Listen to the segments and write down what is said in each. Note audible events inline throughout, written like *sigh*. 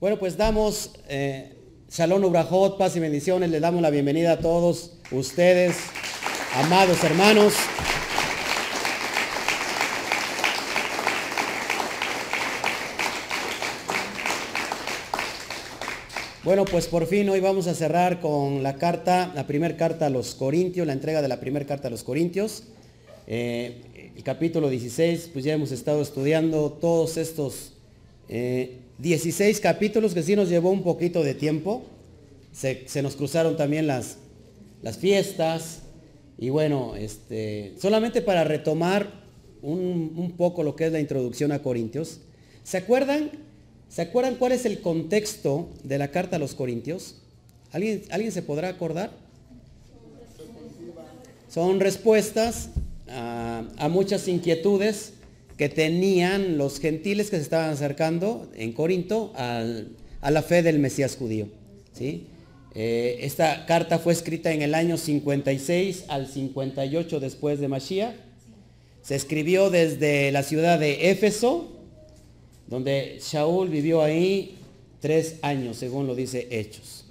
Bueno, pues damos eh, Shalom Ubrajot, paz y bendiciones. Le damos la bienvenida a todos ustedes, amados hermanos. Bueno, pues por fin hoy vamos a cerrar con la carta, la primera carta a los Corintios, la entrega de la primera carta a los Corintios. Eh, el capítulo 16, pues ya hemos estado estudiando todos estos eh, 16 capítulos que sí nos llevó un poquito de tiempo. Se, nos cruzaron también las, las fiestas. Y bueno, este, solamente para retomar un, un poco lo que es la introducción a Corintios. ¿Se acuerdan ¿Se acuerdan cuál es el contexto de la carta a los Corintios? ¿Alguien, ¿alguien se podrá acordar? Son respuestas a, muchas inquietudes que tenían los gentiles que se estaban acercando en Corinto a la fe del Mesías judío. ¿sí? Eh, esta carta fue escrita en el año 56 al 58 después de Mashiach. Se escribió desde la ciudad de Éfeso, donde Shaul vivió ahí tres años, según lo dice Hechos.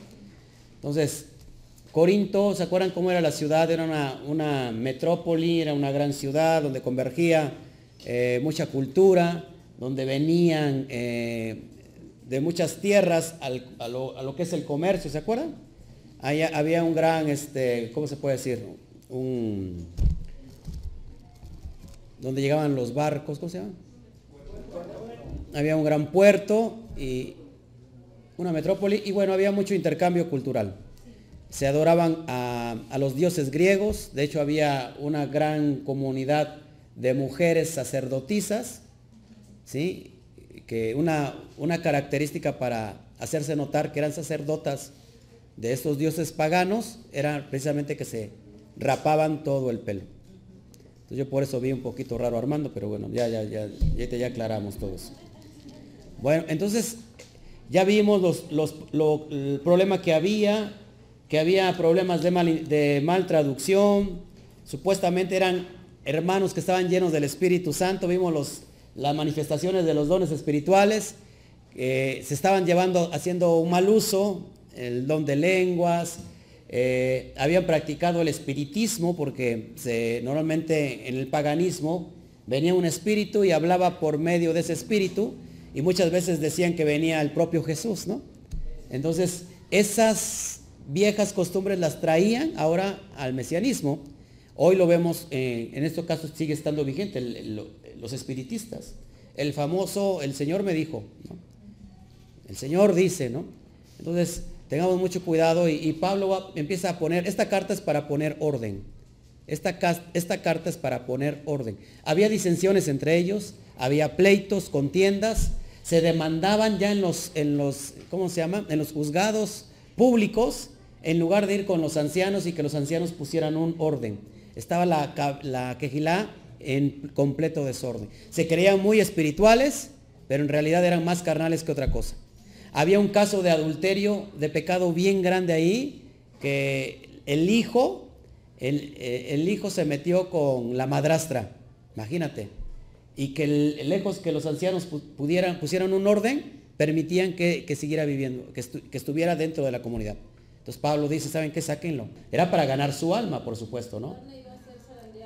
Entonces, Corinto, ¿se acuerdan cómo era la ciudad? Era una metrópoli, era una gran ciudad donde convergía eh, mucha cultura, donde venían eh, de muchas tierras al, a, lo, que es el comercio, ¿se acuerdan? Ahí había un gran, este, ¿cómo se puede decir? Un, donde llegaban los barcos, ¿cómo se llama? había un gran puerto y una metrópoli y bueno, había mucho intercambio cultural. Se adoraban a, los dioses griegos, de hecho había una gran comunidad de mujeres sacerdotisas, ¿sí? que una, una característica para hacerse notar que eran sacerdotas de estos dioses paganos era precisamente que se rapaban todo el pelo. Entonces yo por eso vi un poquito raro Armando, pero bueno, ya, ya, ya, ya, ya aclaramos todo eso. Bueno, entonces ya vimos los, los, lo, el problema que había, que había problemas de mal, de mal traducción, supuestamente eran hermanos que estaban llenos del Espíritu Santo, vimos las manifestaciones de los dones espirituales, se estaban llevando, haciendo un mal uso, el don de lenguas, eh, habían practicado el espiritismo porque normalmente en el paganismo venía un espíritu y hablaba por medio de ese espíritu, y muchas veces decían que venía el propio Jesús, ¿no? Entonces, esas viejas costumbres las traían ahora al mesianismo. Hoy lo vemos, eh, en estos casos sigue estando vigente, los espiritistas. El famoso, el Señor me dijo. El Señor dice, ¿no? Entonces, tengamos mucho cuidado y, Pablo empieza a poner, esta carta es para poner orden. Esta, esta carta es para poner orden. Había disensiones entre ellos, había pleitos, contiendas, se demandaban ya en los, en los, ¿cómo se llama? En los juzgados públicos, en lugar de ir con los ancianos y que los ancianos pusieran un orden. Estaba la, quejilá en completo desorden. Se creían muy espirituales, pero en realidad eran más carnales que otra cosa. Había un caso de adulterio, de pecado bien grande ahí, que el hijo, el, el hijo se metió con la madrastra, imagínate y que lejos que los ancianos pudieran, pusieran un orden, permitían que, siguiera viviendo, que, que, estuviera dentro de la comunidad. Entonces Pablo dice, ¿saben qué? Sáquenlo. Era para ganar su alma, por supuesto, ¿no?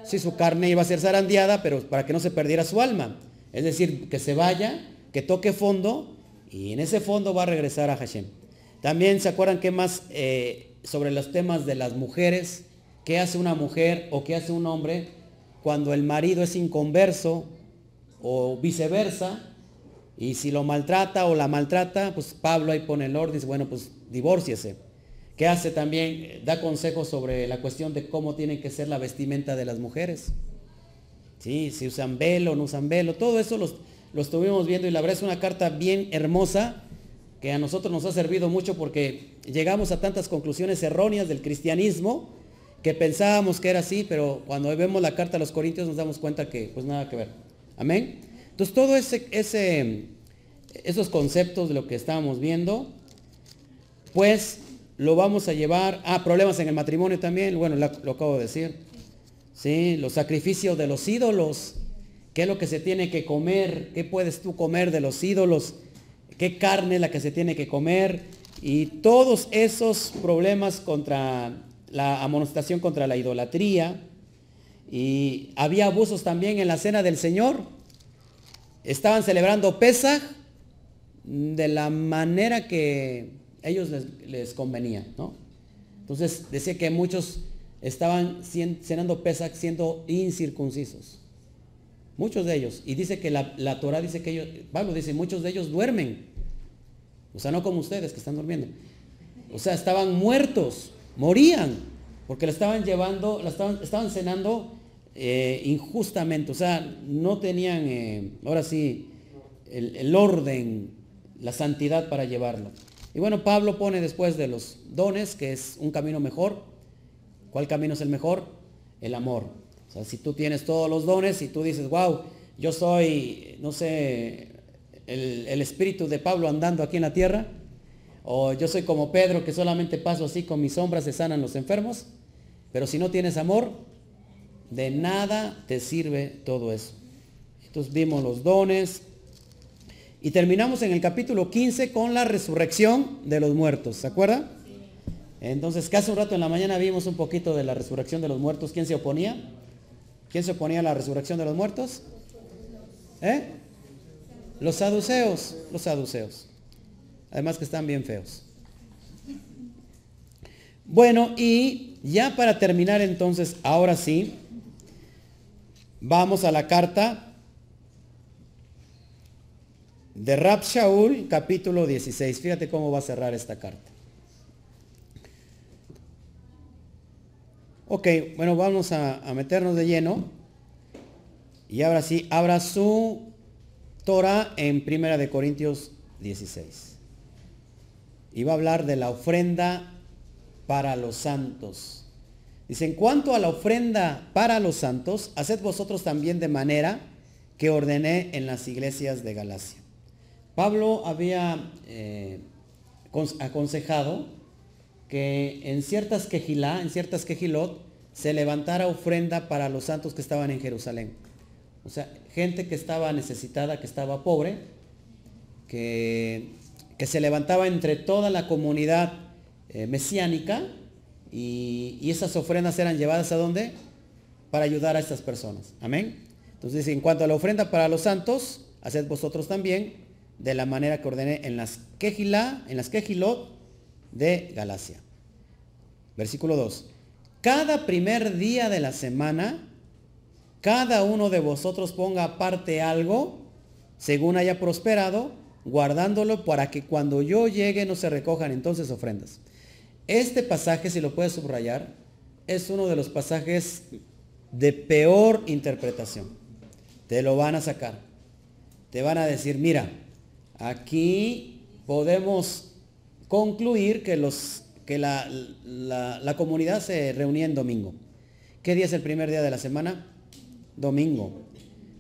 Sí, su carne iba a ser zarandeada, pero para que no se perdiera su alma. Es decir, que se vaya, que toque fondo, y en ese fondo va a regresar a Hashem. También se acuerdan que más eh, sobre los temas de las mujeres, qué hace una mujer o qué hace un hombre cuando el marido es inconverso, o viceversa, y si lo maltrata o la maltrata, pues Pablo ahí pone el orden, dice, bueno, pues divórciese. ¿Qué hace también? Da consejos sobre la cuestión de cómo tiene que ser la vestimenta de las mujeres. Sí, si usan velo, no usan velo, todo eso lo, lo estuvimos viendo y la verdad es una carta bien hermosa que a nosotros nos ha servido mucho porque llegamos a tantas conclusiones erróneas del cristianismo que pensábamos que era así, pero cuando vemos la carta a los Corintios nos damos cuenta que pues nada que ver. Amén. Entonces, todo ese, esos conceptos de lo que estábamos viendo, pues lo vamos a llevar a problemas en el matrimonio también, bueno, lo, acabo de decir. ¿Sí? Los sacrificios de los ídolos, qué es lo que se tiene que comer, qué puedes tú comer de los ídolos qué carne es la que se tiene que comer y todos esos problemas contra la amonestación contra la idolatría. Y había abusos también en la cena del Señor. Estaban celebrando Pesach de la manera que ellos les, convenía, ¿no? Entonces decía que muchos estaban cenando Pesach siendo incircuncisos. Muchos de ellos. Y dice que la, la Torah dice que ellos, Pablo dice, muchos de ellos duermen. O sea, no como ustedes que están durmiendo. O sea, estaban muertos, morían, porque la estaban llevando, la estaban, estaban cenando eh, injustamente. O sea, no tenían, eh, ahora sí, el orden, la santidad para llevarlo. Y bueno, Pablo pone después de los dones, que es un camino mejor. ¿Cuál camino es el mejor? El amor. O sea, si tú tienes todos los dones y tú dices, wow, yo soy, no sé, el, espíritu de Pablo andando aquí en la tierra, o yo soy como Pedro que solamente paso así con mis sombras se sanan los enfermos, pero si no tienes amor, de nada te sirve todo eso. Entonces vimos los dones y terminamos en el capítulo 15 con la resurrección de los muertos, ¿se acuerda? Entonces, casi un rato en la mañana vimos un poquito de la resurrección de los muertos. ¿Quién se oponía? ¿Quién se oponía a la resurrección de los muertos? ¿Eh? Los saduceos, los saduceos. Además que están bien feos. Bueno, y ya para terminar entonces, ahora sí, vamos a la carta de Rab Shaul, capítulo 16. Fíjate cómo va a cerrar esta carta. Ok, bueno, vamos a, meternos de lleno. Y ahora sí, abra su Torah en Primera de Corintios 16. Y va a hablar de la ofrenda para los santos. Dice, en cuanto a la ofrenda para los santos, haced vosotros también de manera que ordené en las iglesias de Galacia. Pablo había eh, aconsejado que en ciertas quejilá, en ciertas quejilot, se levantara ofrenda para los santos que estaban en Jerusalén. O sea, gente que estaba necesitada, que estaba pobre, que, que se levantaba entre toda la comunidad eh, mesiánica y, esas ofrendas eran llevadas a dónde? Para ayudar a estas personas. Amén. Entonces, en cuanto a la ofrenda para los santos, haced vosotros también de la manera que ordené en las quejilá, en las quejilot de Galacia. Versículo 2. Cada primer día de la semana cada uno de vosotros ponga aparte algo, según haya prosperado, guardándolo para que cuando yo llegue no se recojan entonces ofrendas. Este pasaje, si lo puedes subrayar, es uno de los pasajes de peor interpretación. Te lo van a sacar. Te van a decir, mira, aquí podemos concluir que, los, que la, la comunidad se reunía en domingo. ¿Qué día es el primer día de la semana? domingo.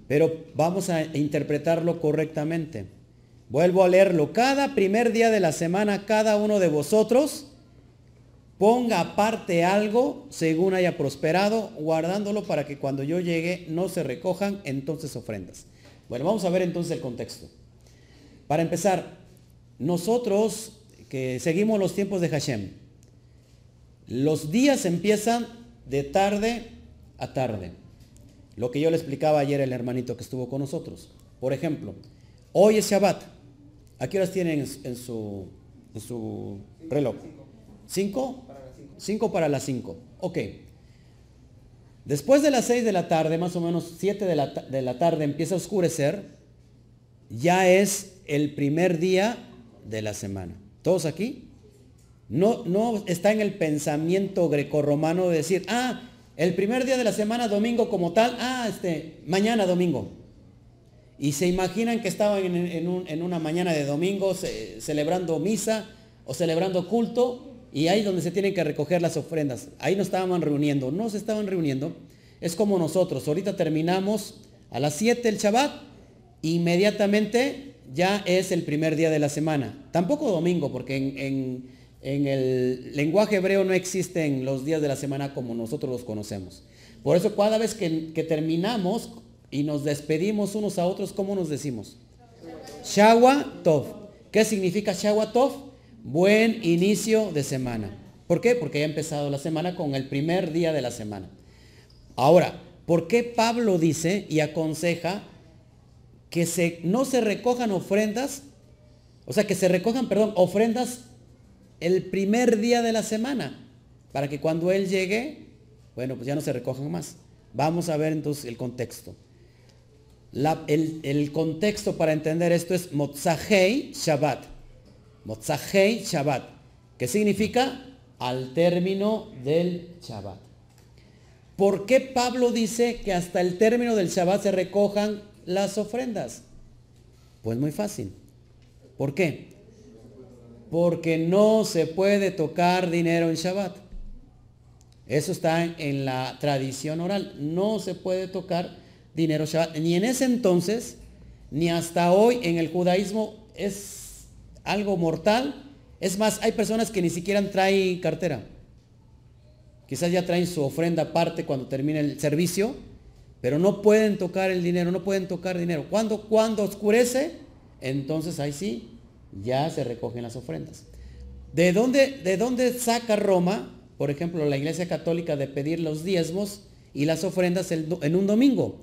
Pero vamos a interpretarlo correctamente. Vuelvo a leerlo. Cada primer día de la semana, cada uno de vosotros ponga aparte algo según haya prosperado, guardándolo para que cuando yo llegue no se recojan entonces ofrendas. Bueno, vamos a ver entonces el contexto. Para empezar, nosotros que seguimos los tiempos de Hashem, los días empiezan de tarde a tarde. Lo que yo le explicaba ayer el hermanito que estuvo con nosotros. Por ejemplo, hoy es Shabbat. ¿A qué horas tienen en su, reloj? ¿Cinco? Cinco para las cinco. Ok. Después de las seis de la tarde, más o menos siete de la tarde, empieza a oscurecer. Ya es el primer día de la semana. ¿Todos aquí? No, no está en el pensamiento grecorromano de decir, ah, el primer día de la semana, domingo como tal, ah, este, mañana domingo. Y se imaginan que estaban en, una mañana de domingo celebrando misa o celebrando culto y ahí donde se tienen que recoger las ofrendas. Ahí no estaban reuniendo, no se estaban reuniendo. Es como nosotros, ahorita terminamos a las 7 el Shabbat, inmediatamente ya es el primer día de la semana. Tampoco domingo, porque en el lenguaje hebreo no existen los días de la semana como nosotros los conocemos. Por eso cada vez que, terminamos y nos despedimos unos a otros, ¿cómo nos decimos? Shawa Tov. ¿Qué significa Shawatov? Buen inicio de semana. ¿Por qué? Porque ya ha empezado la semana con el primer día de la semana. Ahora, ¿por qué Pablo dice y aconseja que se, no se recojan ofrendas? O sea, que se recojan, perdón, ofrendas el primer día de la semana, para que cuando Él llegue, bueno, pues ya no se recojan más. Vamos a ver entonces el contexto. el, contexto para entender esto es Motzahei Shabbat. Motzahei Shabbat, que significa al término del Shabbat. ¿Por qué Pablo dice que hasta el término del Shabbat se recojan las ofrendas? Pues muy fácil. ¿Por qué? Porque no se puede tocar dinero en Shabbat. Eso está en la tradición oral. No se puede tocar dinero Shabbat. Ni en ese entonces, ni hasta hoy en el judaísmo es algo mortal. Es más, hay personas que ni siquiera traen cartera. Quizás ya traen su ofrenda aparte cuando termine el servicio, pero no pueden tocar el dinero, no pueden tocar dinero. Cuando, cuando oscurece, entonces ahí sí, ya se recogen las ofrendas. ¿De dónde, ¿De dónde saca Roma, por ejemplo, la Iglesia Católica de pedir los diezmos y las ofrendas en un domingo?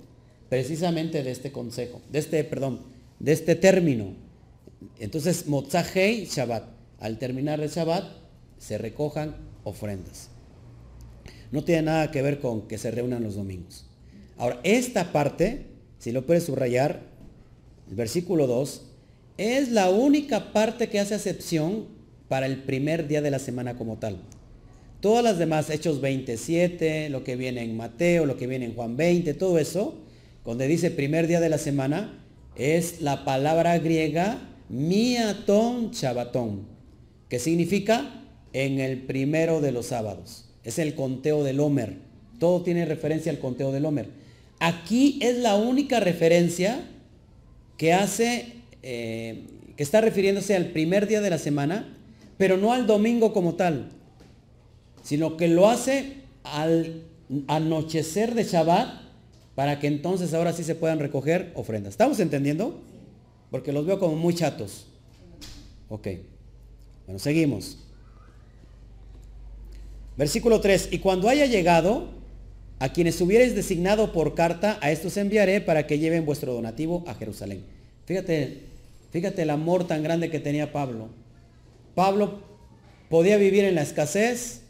Precisamente de este consejo, de este, perdón, de este término. Entonces, Motzahei Shabbat. Al terminar el Shabbat, se recojan ofrendas. No tiene nada que ver con que se reúnan los domingos. Ahora, esta parte, si lo puedes subrayar, el versículo 2, es la única parte que hace excepción para el primer día de la semana como tal. Todas las demás, Hechos 27, lo que viene en Mateo, lo que viene en Juan 20, todo eso, donde dice primer día de la semana, es la palabra griega miaton chabatón, que significa en el primero de los sábados. Es el conteo del Homer. Todo tiene referencia al conteo del Homer. Aquí es la única referencia que hace eh, que está refiriéndose al primer día de la semana, pero no al domingo como tal, sino que lo hace al anochecer de Shabbat para que entonces ahora sí se puedan recoger ofrendas. ¿Estamos entendiendo? Porque los veo como muy chatos. Ok. Bueno, seguimos. Versículo 3. Y cuando haya llegado, a quienes hubierais designado por carta, a estos enviaré para que lleven vuestro donativo a Jerusalén. Fíjate Fíjate el amor tan grande que tenía Pablo. Pablo podía vivir en la escasez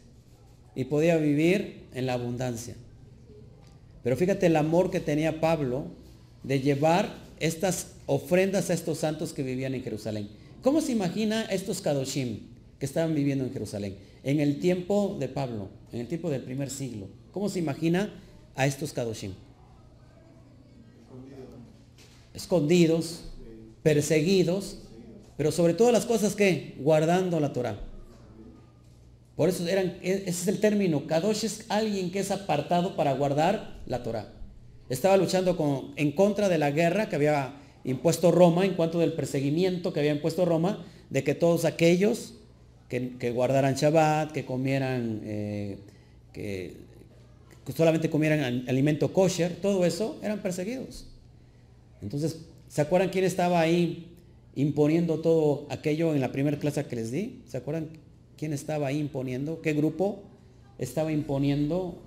y podía vivir en la abundancia. Pero fíjate el amor que tenía Pablo de llevar estas ofrendas a estos santos que vivían en Jerusalén. ¿Cómo se imagina estos Kadoshim que estaban viviendo en Jerusalén? En el tiempo de Pablo, en el tiempo del primer siglo. ¿Cómo se imagina a estos Kadoshim? Escondidos, perseguidos, pero sobre todas las cosas que guardando la Torah. Por eso eran, e, ese es el término. Kadosh es alguien que es apartado para guardar la Torah. Estaba luchando con, en contra de la guerra que había impuesto Roma, en cuanto del perseguimiento que había impuesto Roma, de que todos aquellos que, guardaran Shabbat, que comieran, eh, que, que solamente comieran alimento kosher, todo eso, eran perseguidos. Entonces, ¿Se acuerdan quién estaba ahí imponiendo todo aquello en la primera clase que les di? ¿Se acuerdan quién estaba ahí imponiendo? ¿Qué grupo estaba imponiendo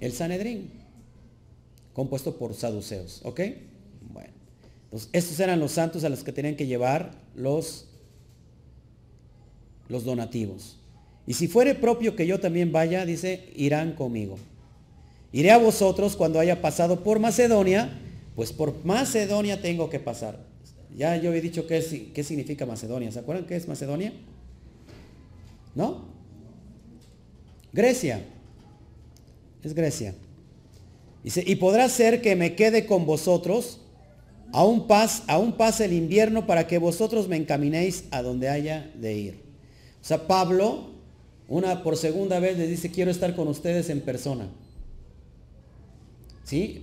el Sanedrín? Compuesto por saduceos, ¿ok? Bueno, entonces estos eran los santos a los que tenían que llevar los, los donativos. Y si fuere propio que yo también vaya, dice, irán conmigo. Iré a vosotros cuando haya pasado por Macedonia pues por Macedonia tengo que pasar. Ya yo he dicho qué, qué significa Macedonia. ¿Se acuerdan qué es Macedonia? ¿No? Grecia. Es Grecia. Dice, y podrá ser que me quede con vosotros, aún, paz, aún pase el invierno para que vosotros me encaminéis a donde haya de ir. O sea, Pablo, una por segunda vez le dice, quiero estar con ustedes en persona.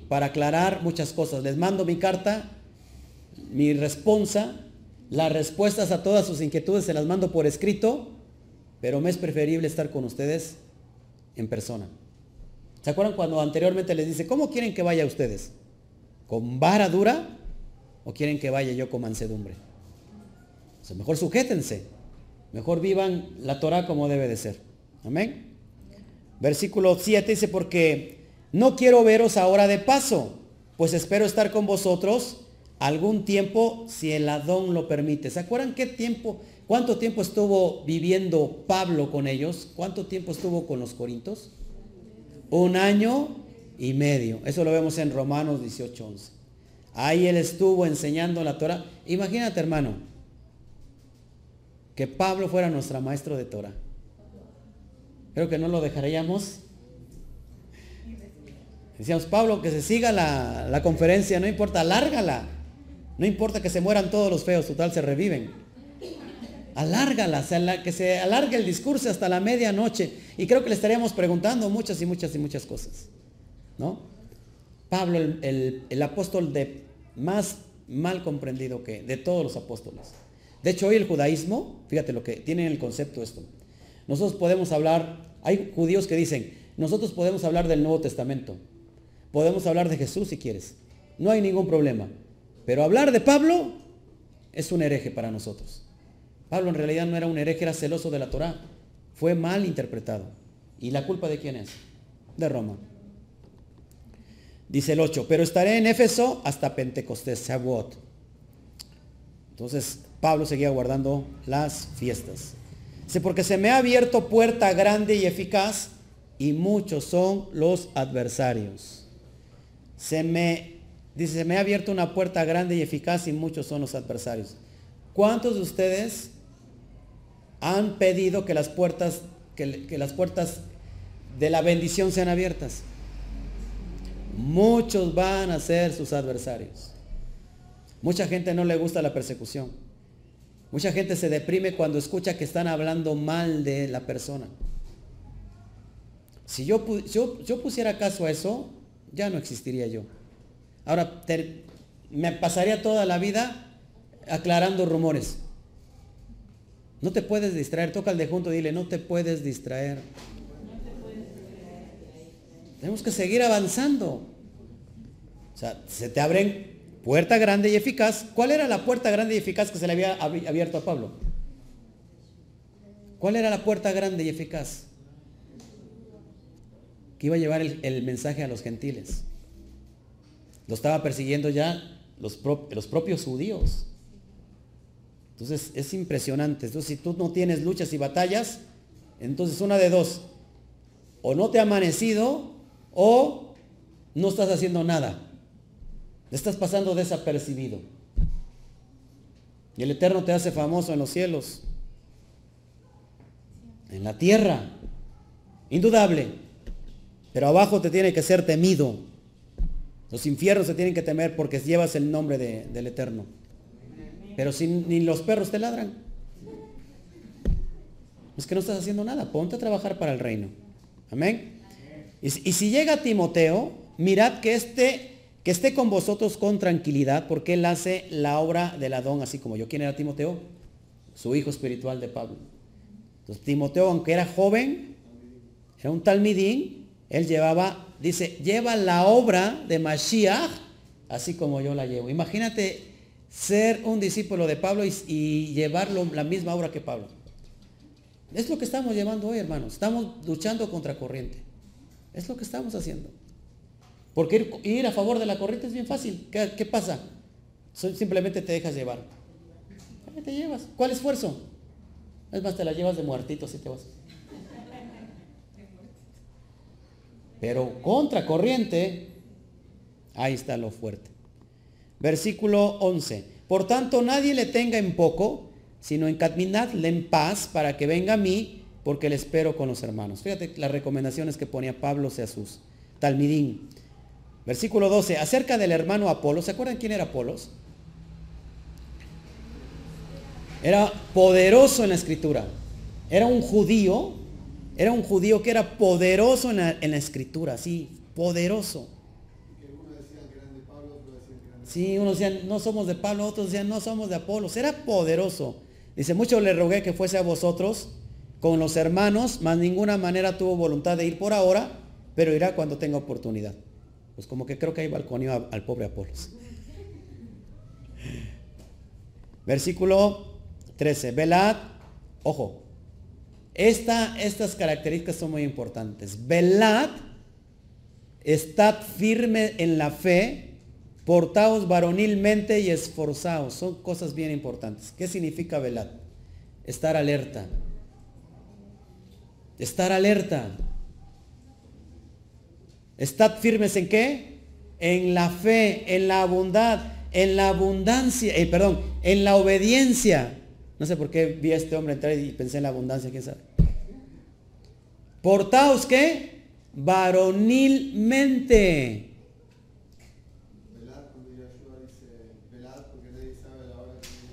Para aclarar muchas cosas. Les mando mi carta, mi respuesta, las respuestas a todas sus inquietudes se las mando por escrito, pero me es preferible estar con ustedes en persona. ¿Se acuerdan cuando anteriormente les dice, ¿cómo quieren que vaya ustedes? ¿Con vara dura o quieren que vaya yo con mansedumbre? mejor sujétense. Mejor vivan la Torah como debe de ser. Amén. Versículo 7 dice, porque no quiero veros ahora de paso, pues espero estar con vosotros algún tiempo si el Adón lo permite. ¿Se acuerdan qué tiempo, cuánto tiempo estuvo viviendo Pablo con ellos? ¿Cuánto tiempo estuvo con los corintos? Un año y medio. Eso lo vemos en Romanos 18:11. Ahí él estuvo enseñando la Torah. Imagínate, hermano, que Pablo fuera nuestro maestro de Torah. Creo que no lo dejaríamos. Decíamos, Pablo, que se siga la, la conferencia, no importa, alárgala. No importa que se mueran todos los feos, total se reviven. Alárgala, que se alargue el discurso hasta la medianoche. Y creo que le estaríamos preguntando muchas y muchas y muchas cosas. ¿No? Pablo, el, el apóstol de más mal comprendido que de todos los apóstoles. De hecho, hoy el judaísmo, fíjate lo que tiene el concepto esto. Nosotros podemos hablar, hay judíos que dicen, nosotros podemos hablar del Nuevo Testamento. Podemos hablar de Jesús si quieres. No hay ningún problema. Pero hablar de Pablo es un hereje para nosotros. Pablo en realidad no era un hereje, era celoso de la Torá. Fue mal interpretado. ¿Y la culpa de quién es? De Roma. Dice el 8, pero estaré en Éfeso hasta Pentecostés, Shavuot. Entonces Pablo seguía guardando las fiestas. Dice, porque se me ha abierto puerta grande y eficaz y muchos son los adversarios. Se me, dice, se me ha abierto una puerta grande y eficaz y muchos son los adversarios. ¿Cuántos de ustedes han pedido que las puertas, que, que las puertas de la bendición sean abiertas? Muchos van a ser sus adversarios. Mucha gente no le gusta la persecución. Mucha gente se deprime cuando escucha que están hablando mal de la persona. Si yo, yo, pusiera caso a eso, ya no existiría yo. Ahora, me pasaría toda la vida aclarando rumores. No te puedes distraer. Toca al de junto y dile, no te puedes distraer. Tenemos que seguir avanzando. O sea, se te abren puerta grande y eficaz. ¿Cuál era la puerta grande y eficaz que se le había abierto a Pablo? ¿Cuál era la puerta grande y eficaz? Que iba a llevar el, mensaje a los gentiles. Lo estaba persiguiendo ya los, los propios judíos. Entonces es impresionante. Entonces si tú no tienes luchas y batallas, entonces una de dos. O no te ha amanecido o no estás haciendo nada. Estás pasando desapercibido. Y el Eterno te hace famoso en los cielos, en la tierra, indudable. Pero abajo te tiene que ser temido. Los infiernos se tienen que temer porque llevas el nombre del Eterno. Pero si ni los perros te ladran, es que no estás haciendo nada. Ponte a trabajar para el reino. Amén. Y, y si llega Timoteo, mirad que este que esté con vosotros con tranquilidad, porque él hace la obra del Adón, así como yo. ¿Quién era Timoteo? Su hijo espiritual de Pablo. Entonces, Timoteo, aunque era joven, era un talmidín, él llevaba, dice, lleva la obra de Mashiach, así como yo la llevo. Imagínate ser un discípulo de Pablo y, y llevarlo la misma obra que Pablo. Es lo que estamos llevando hoy, hermanos. Estamos luchando contra corriente. Es lo que estamos haciendo. Porque ir, a favor de la corriente es bien fácil. ¿Qué, pasa? Simplemente te dejas llevar. ¿Qué te llevas? ¿Cuál esfuerzo? Es más, te la llevas de muertito si te vas. Pero contra corriente, ahí está lo fuerte. Versículo 11. Por tanto, nadie le tenga en poco, sino encaminadle en paz para que venga a mí, porque le espero con los hermanos. Fíjate las recomendaciones que ponía Pablo a sus talmidín. Versículo 12, acerca del hermano Apolo, ¿se acuerdan quién era Apolos? Era poderoso en la escritura. Era un judío, era un judío que era poderoso en la, escritura, sí, poderoso. Sí, unos decían, no somos de Pablo, otros decían, no somos de Apolos. Era poderoso. Dice, mucho le rogué que fuese a vosotros con los hermanos, mas ninguna manera tuvo voluntad de ir por ahora, pero irá cuando tenga oportunidad. Pues como que creo que hay balconió al pobre Apolos. Versículo 13. Velad, ojo, esta, estas características son muy importantes. Velad, estad firme en la fe, portaos varonilmente y esforzaos. Son cosas bien importantes. ¿Qué significa velad? Estar alerta. Estar alerta. Estad firmes en qué? En la fe, en la abundad, en la abundancia, eh, perdón, en la obediencia. No sé por qué vi a este hombre entrar y pensé en la abundancia, quién sabe. Portaos qué? Varonilmente.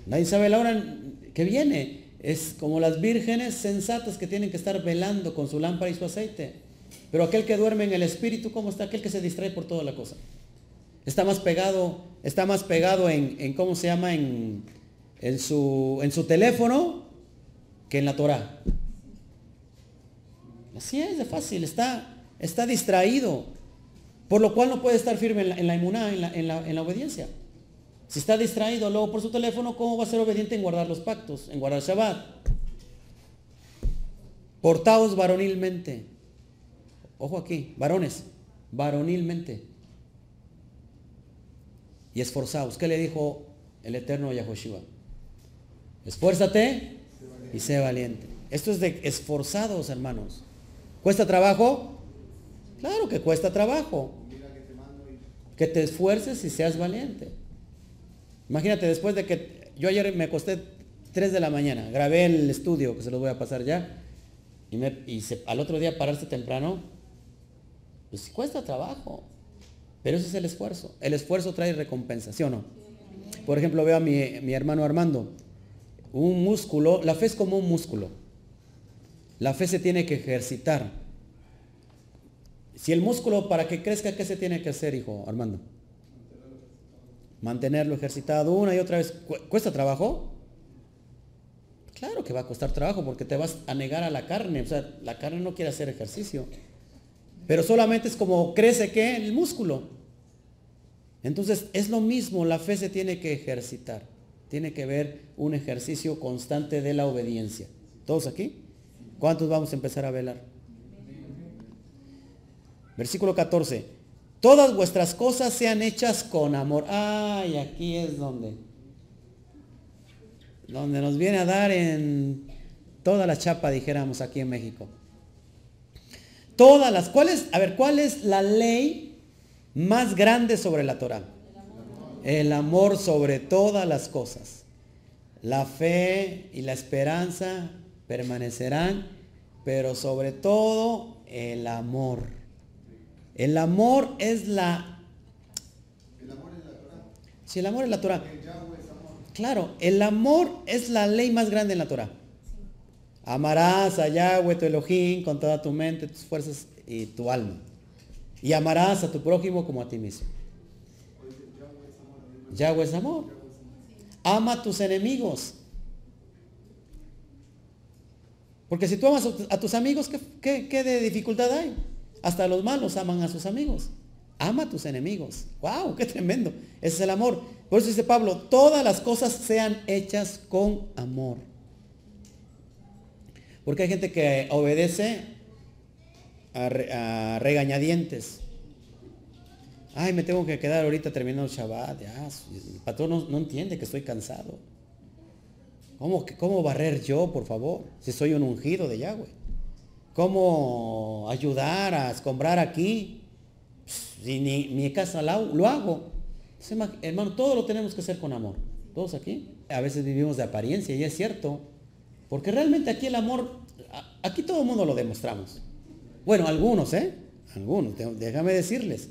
Nadie sabe la hora que viene. Es como las vírgenes sensatas que tienen que estar velando con su lámpara y su aceite. Pero aquel que duerme en el espíritu, ¿cómo está? Aquel que se distrae por toda la cosa. Está más pegado, está más pegado en, ¿cómo se llama? En, en, su, en su teléfono que en la Torah. Así es, de fácil, está, está distraído. Por lo cual no puede estar firme en la, en la en la, en, la, en la obediencia. Si está distraído luego por su teléfono, ¿cómo va a ser obediente en guardar los pactos, en guardar Shabbat? Portaos varonilmente. Ojo aquí, varones, varonilmente. Y esforzaos. ¿Qué le dijo el eterno Yahushua? Esfuérzate y sé valiente. Esto es de esforzados, hermanos. ¿Cuesta trabajo? Claro que cuesta trabajo. Que te esfuerces y seas valiente. Imagínate, después de que yo ayer me acosté 3 de la mañana, grabé el estudio, que se los voy a pasar ya, y, me, al otro día pararse temprano, pues cuesta trabajo. Pero ese es el esfuerzo. El esfuerzo trae recompensa, ¿sí o no? Por ejemplo, veo a mi, mi hermano Armando. Un músculo, la fe es como un músculo. La fe se tiene que ejercitar. Si el músculo para que crezca, ¿qué se tiene que hacer, hijo Armando? mantenerlo ejercitado una y otra vez. ¿Cuesta trabajo? Claro que va a costar trabajo porque te vas a negar a la carne. O sea, la carne no quiere hacer ejercicio. Pero solamente es como crece que el músculo. Entonces es lo mismo, la fe se tiene que ejercitar. Tiene que ver un ejercicio constante de la obediencia. ¿Todos aquí? ¿Cuántos vamos a empezar a velar? Versículo 14 todas vuestras cosas sean hechas con amor. Ay, aquí es donde, donde nos viene a dar en toda la chapa, dijéramos aquí en México. Todas las, ¿cuáles? A ver, ¿cuál es la ley más grande sobre la Torah? El amor sobre todas las cosas. La fe y la esperanza permanecerán, pero sobre todo el amor. El amor es la... El amor es la Torah. Sí, el amor es la Torah. Claro, el amor es la ley más grande en la Torah. Amarás a Yahweh, tu Elohim, con toda tu mente, tus fuerzas y tu alma. Y amarás a tu prójimo como a ti mismo. Yahweh es amor. Ama a tus enemigos. Porque si tú amas a tus amigos, ¿qué, qué de dificultad hay? Hasta los malos aman a sus amigos. Ama a tus enemigos. ¡Wow! ¡Qué tremendo! Ese es el amor. Por eso dice Pablo, todas las cosas sean hechas con amor. Porque hay gente que obedece a, regañadientes. Ay, me tengo que quedar ahorita terminando el Shabbat. el patrón no, entiende que estoy cansado. ¿Cómo, ¿Cómo barrer yo, por favor? Si soy un ungido de Yahweh cómo ayudar a escombrar aquí. Si ni mi casa lo hago. Hermano, todo lo tenemos que hacer con amor. Todos aquí. A veces vivimos de apariencia y es cierto. Porque realmente aquí el amor, aquí todo el mundo lo demostramos. Bueno, algunos, ¿eh? Algunos, déjame decirles.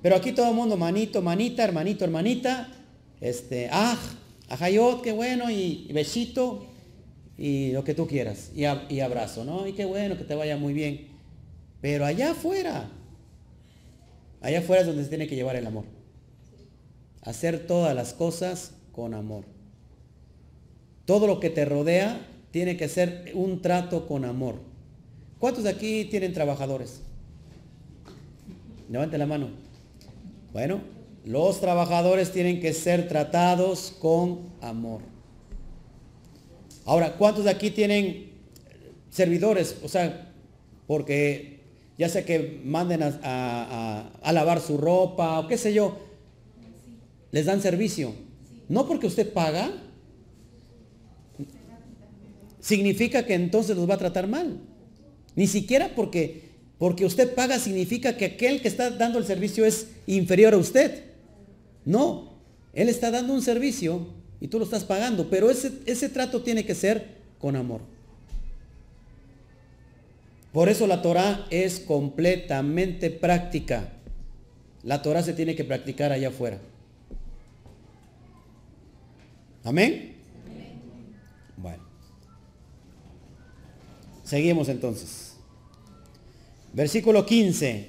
Pero aquí todo el mundo, manito, manita, hermanito, hermanita, este, ah, ajayot, qué bueno, y besito, y lo que tú quieras, y, y abrazo, ¿no? Y qué bueno que te vaya muy bien. Pero allá afuera, allá afuera es donde se tiene que llevar el amor. Hacer todas las cosas con amor. Todo lo que te rodea tiene que ser un trato con amor. ¿Cuántos de aquí tienen trabajadores? Levante la mano. Bueno, los trabajadores tienen que ser tratados con amor. Ahora, ¿cuántos de aquí tienen servidores? O sea, porque ya sea que manden a, a lavar su ropa o qué sé yo, les dan servicio. No porque usted paga, significa que entonces los va a tratar mal. Ni siquiera porque, porque usted paga significa que aquel que está dando el servicio es inferior a usted. No, él está dando un servicio y tú lo estás pagando, pero ese, ese trato tiene que ser con amor. Por eso la Torah es completamente práctica. La Torah se tiene que practicar allá afuera. Amén. Bueno. Seguimos entonces. Versículo 15.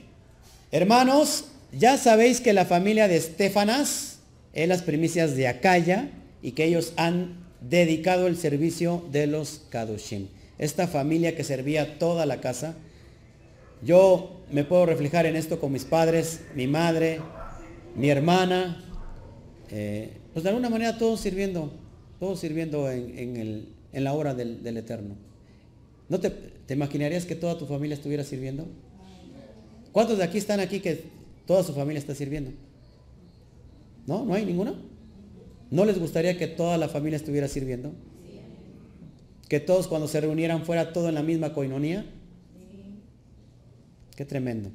Hermanos, ya sabéis que la familia de Estefanas es las primicias de Acaya y que ellos han dedicado el servicio de los Kadoshim. Esta familia que servía toda la casa. Yo me puedo reflejar en esto con mis padres, mi madre, mi hermana. Eh, pues de alguna manera todos sirviendo, todos sirviendo en, la obra del, Eterno. ¿No te, te, imaginarías que toda tu familia estuviera sirviendo? ¿Cuántos de aquí están aquí que toda su familia está sirviendo? ¿No? ¿No hay ninguna? ¿No les gustaría que toda la familia estuviera sirviendo? Que todos cuando se reunieran fuera todo en la misma coinonía. Qué tremendo.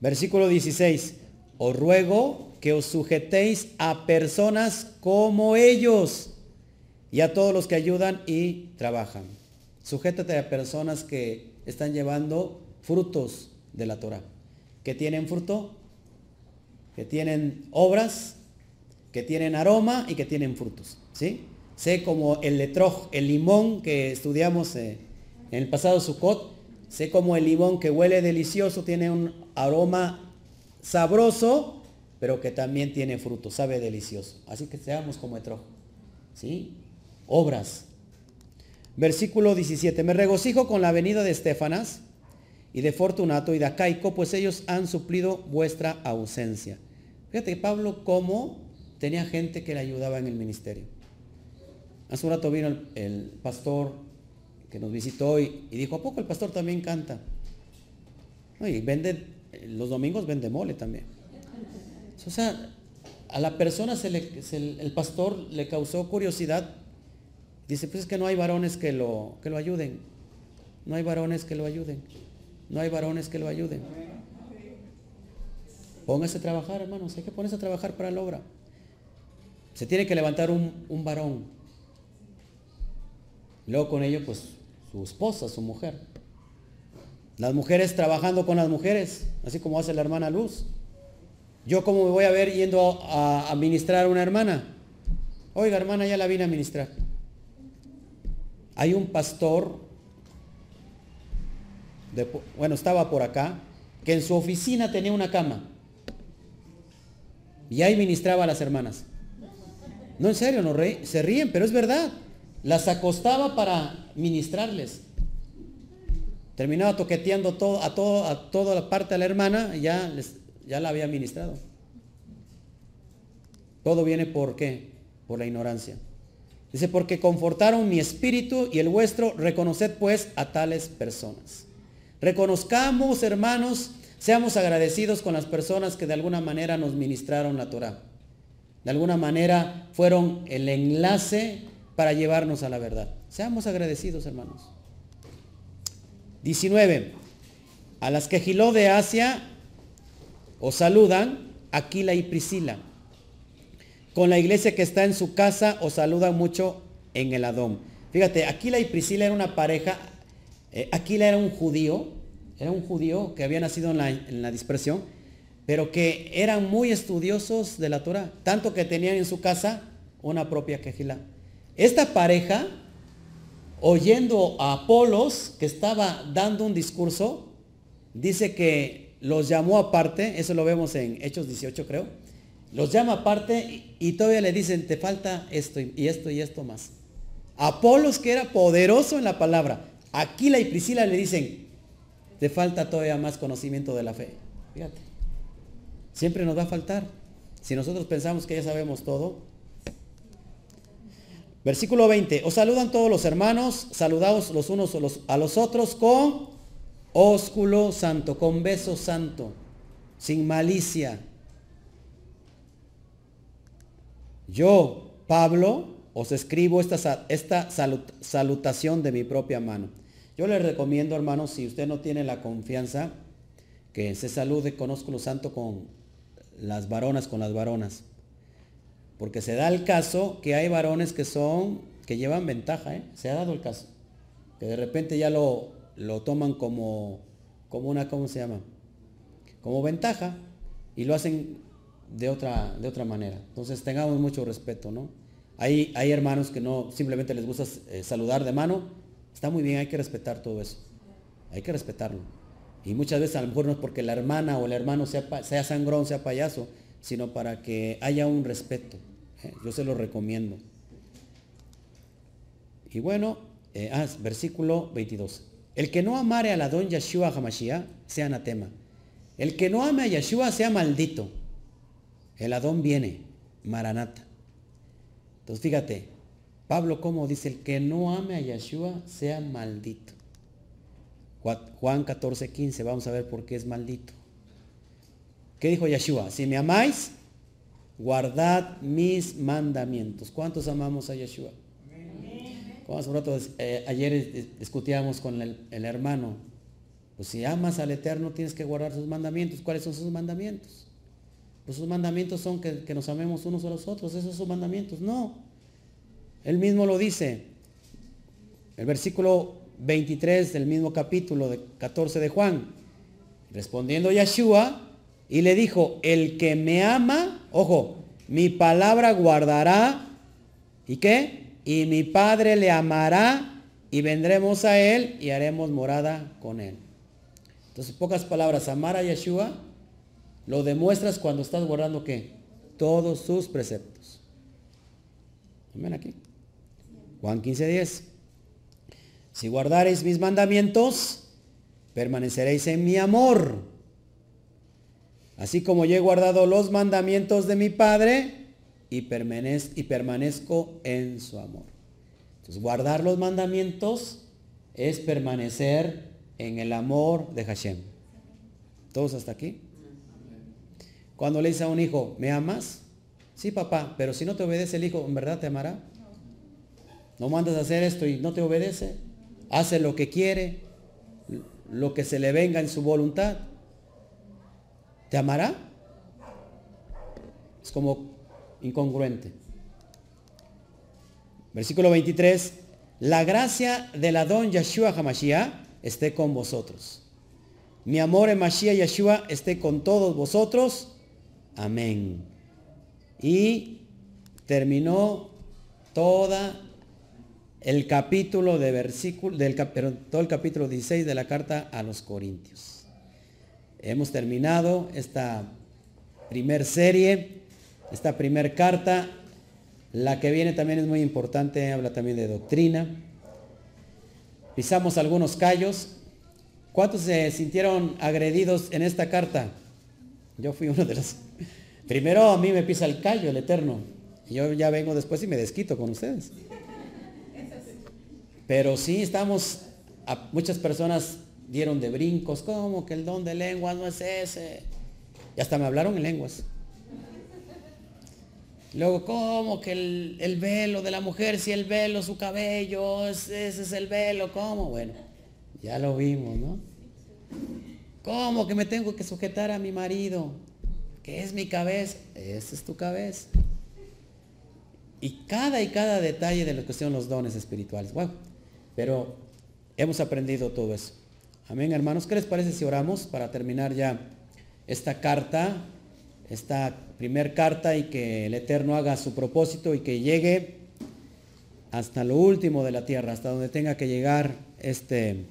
Versículo 16. Os ruego que os sujetéis a personas como ellos y a todos los que ayudan y trabajan. Sujétate a personas que están llevando frutos de la Torah, que tienen fruto, que tienen obras, que tienen aroma y que tienen frutos. ¿sí? Sé como el letroj, el limón que estudiamos eh, en el pasado Sukkot, sé como el limón que huele delicioso, tiene un aroma sabroso, pero que también tiene fruto, sabe delicioso. Así que seamos como letroj. ¿sí? Obras. Versículo 17. Me regocijo con la venida de Estefanas y de Fortunato y de Acaico, pues ellos han suplido vuestra ausencia. Fíjate Pablo cómo tenía gente que le ayudaba en el ministerio. Hace un rato vino el, pastor que nos visitó y, dijo, ¿a poco el pastor también canta? y vende, los domingos vende mole también. O sea, a la persona se le, el pastor le causó curiosidad. Dice, pues es que no hay varones que lo, que lo ayuden. No hay varones que lo ayuden. No hay varones que lo ayuden. Póngase a trabajar, hermanos. Hay que ponerse a trabajar para la obra. Se tiene que levantar un, un varón. Luego con ello, pues, su esposa, su mujer. Las mujeres trabajando con las mujeres, así como hace la hermana Luz. Yo como me voy a ver yendo a, a ministrar a una hermana. Oiga, hermana, ya la vine a ministrar. Hay un pastor bueno, estaba por acá, que en su oficina tenía una cama. Y ahí ministraba a las hermanas. No, en serio, no se ríen, pero es verdad. Las acostaba para ministrarles. Terminaba toqueteando a, todo, a toda la parte de la hermana y ya, les, ya la había ministrado. Todo viene por qué? Por la ignorancia. Dice, porque confortaron mi espíritu y el vuestro, reconoced pues a tales personas. Reconozcamos, hermanos, seamos agradecidos con las personas que de alguna manera nos ministraron la Torah. De alguna manera fueron el enlace para llevarnos a la verdad. Seamos agradecidos, hermanos. 19. A las que Giló de Asia os saludan Aquila y Priscila. Con la iglesia que está en su casa os saludan mucho en el Adón. Fíjate, Aquila y Priscila era una pareja eh, Aquila era un judío, era un judío que había nacido en la, dispersión, pero que eran muy estudiosos de la Torah, tanto que tenían en su casa una propia quejila. Esta pareja, oyendo a Apolos, que estaba dando un discurso, dice que los llamó aparte, eso lo vemos en Hechos 18 creo, los llama aparte y todavía le dicen, te falta esto y esto y esto más. Apolos que era poderoso en la palabra, Aquila y Priscila le dicen, te falta todavía más conocimiento de la fe. Fíjate, siempre nos va a faltar. Si nosotros pensamos que ya sabemos todo. Versículo 20. Os saludan todos los hermanos, saludaos los unos a los, a los otros con ósculo santo, con beso santo, sin malicia. Yo, Pablo, os escribo esta, esta salutación de mi propia mano. Yo les recomiendo, hermanos, si usted no tiene la confianza, que se salude con ósculo santo con las varonas, con las varonas. Porque se da el caso que hay varones que son, que llevan ventaja, ¿eh? se ha dado el caso. Que de repente ya lo, lo toman como, como una, ¿cómo se llama? Como ventaja y lo hacen de otra, de otra manera. Entonces tengamos mucho respeto, ¿no? Hay, hay hermanos que no simplemente les gusta eh, saludar de mano. Está muy bien, hay que respetar todo eso. Hay que respetarlo. Y muchas veces a lo mejor no es porque la hermana o el hermano sea, sea sangrón, sea payaso, sino para que haya un respeto. Yo se lo recomiendo. Y bueno, eh, ah, versículo 22. El que no amare a la don Yeshua Hamashiach sea anatema. El que no ame a Yeshua sea maldito. El Adón viene, Maranata. Entonces fíjate, Pablo como dice, el que no ame a Yeshua sea maldito. Juan 14, 15, vamos a ver por qué es maldito. ¿Qué dijo Yeshua? Si me amáis, guardad mis mandamientos. ¿Cuántos amamos a Yeshua? Hace un rato, eh, ayer discutíamos con el, hermano, pues si amas al Eterno tienes que guardar sus mandamientos. ¿Cuáles son sus mandamientos? Pues sus mandamientos son que, nos amemos unos a los otros. Esos son sus mandamientos. No. Él mismo lo dice. El versículo 23 del mismo capítulo de 14 de Juan. Respondiendo Yeshua, y le dijo, el que me ama, ojo, mi palabra guardará. ¿Y qué? Y mi Padre le amará y vendremos a él y haremos morada con él. Entonces, pocas palabras, amar a Yeshua lo demuestras cuando estás guardando qué? Todos sus preceptos. Ven aquí. Juan 15, 10. Si guardareis mis mandamientos, permaneceréis en mi amor Así como yo he guardado los mandamientos de mi Padre y, permanezco en su amor. Entonces, guardar los mandamientos es permanecer en el amor de Hashem. ¿Todos hasta aquí? Cuando le dice a un hijo, ¿me amas? Sí, papá, pero si no te obedece el hijo, ¿en verdad te amará? No mandas a hacer esto y no te obedece. Hace lo que quiere, lo que se le venga en su voluntad. ¿Te amará? Es como incongruente. Versículo 23. La gracia del Adón Yeshua Hamashiach esté con vosotros. Mi amor en Mashiach Yeshua esté con todos vosotros. Amén. Y terminó toda el capítulo de versículo, del, todo el capítulo 16 de la carta a los Corintios. Hemos terminado esta primer serie, esta primer carta. La que viene también es muy importante, habla también de doctrina. Pisamos algunos callos. ¿Cuántos se sintieron agredidos en esta carta? Yo fui uno de los... *laughs* Primero a mí me pisa el callo, el eterno. Yo ya vengo después y me desquito con ustedes. Pero sí estamos, muchas personas dieron de brincos, como que el don de lenguas no es ese? Y hasta me hablaron en lenguas. Luego, ¿cómo que el, velo de la mujer, si el velo, su cabello, ese es el velo? ¿Cómo? Bueno, ya lo vimos, ¿no? ¿Cómo que me tengo que sujetar a mi marido? Que es mi cabeza. Esa es tu cabeza. Y cada y cada detalle de lo que son los dones espirituales. Bueno, pero hemos aprendido todo eso. Amén, hermanos. ¿Qué les parece si oramos para terminar ya esta carta, esta primer carta y que el Eterno haga su propósito y que llegue hasta lo último de la tierra, hasta donde tenga que llegar este,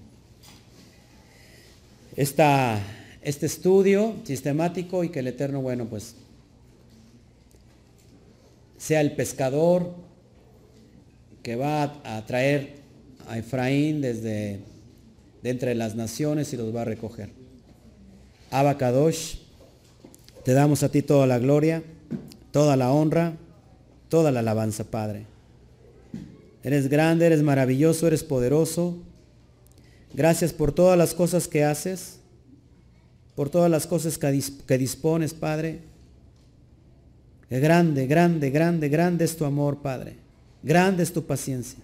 esta, este estudio sistemático y que el Eterno, bueno, pues sea el pescador que va a traer a Efraín desde de entre las naciones y los va a recoger. Abacadosh, te damos a ti toda la gloria, toda la honra, toda la alabanza, Padre. Eres grande, eres maravilloso, eres poderoso. Gracias por todas las cosas que haces, por todas las cosas que, dispones, Padre. grande, grande, grande, grande es tu amor, Padre. Grande es tu paciencia.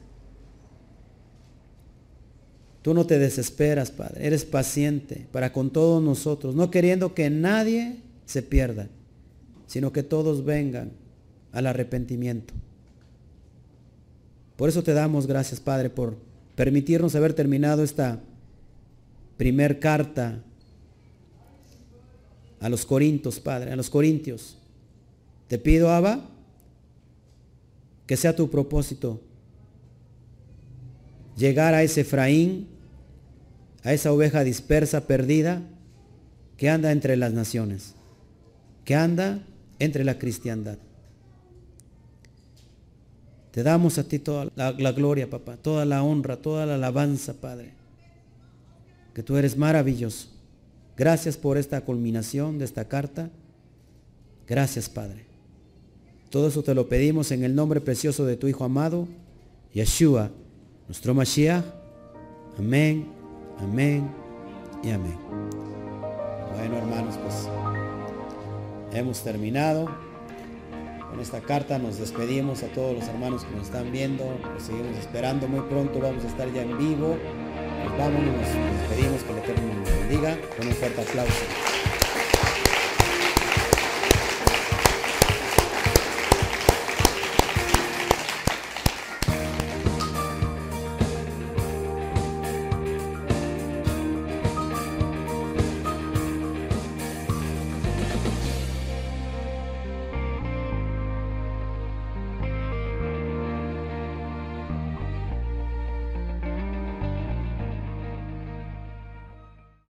Tú no te desesperas, Padre. Eres paciente para con todos nosotros, no queriendo que nadie se pierda, sino que todos vengan al arrepentimiento. Por eso te damos gracias, Padre, por permitirnos haber terminado esta primer carta a los Corintios, Padre, a los Corintios. Te pido, Abba, que sea tu propósito llegar a ese Efraín a esa oveja dispersa, perdida, que anda entre las naciones, que anda entre la cristiandad. Te damos a ti toda la, gloria, papá, toda la honra, toda la alabanza, Padre, que tú eres maravilloso. Gracias por esta culminación de esta carta. Gracias, Padre. Todo eso te lo pedimos en el nombre precioso de tu Hijo amado, Yeshua, nuestro Mashiach. Amén Amén y amén. Bueno, hermanos, pues hemos terminado. Con esta carta nos despedimos a todos los hermanos que nos están viendo. Los seguimos esperando muy pronto. Vamos a estar ya en vivo. Nos vamos, nos despedimos. Que el Eterno nos bendiga. Con un fuerte aplauso.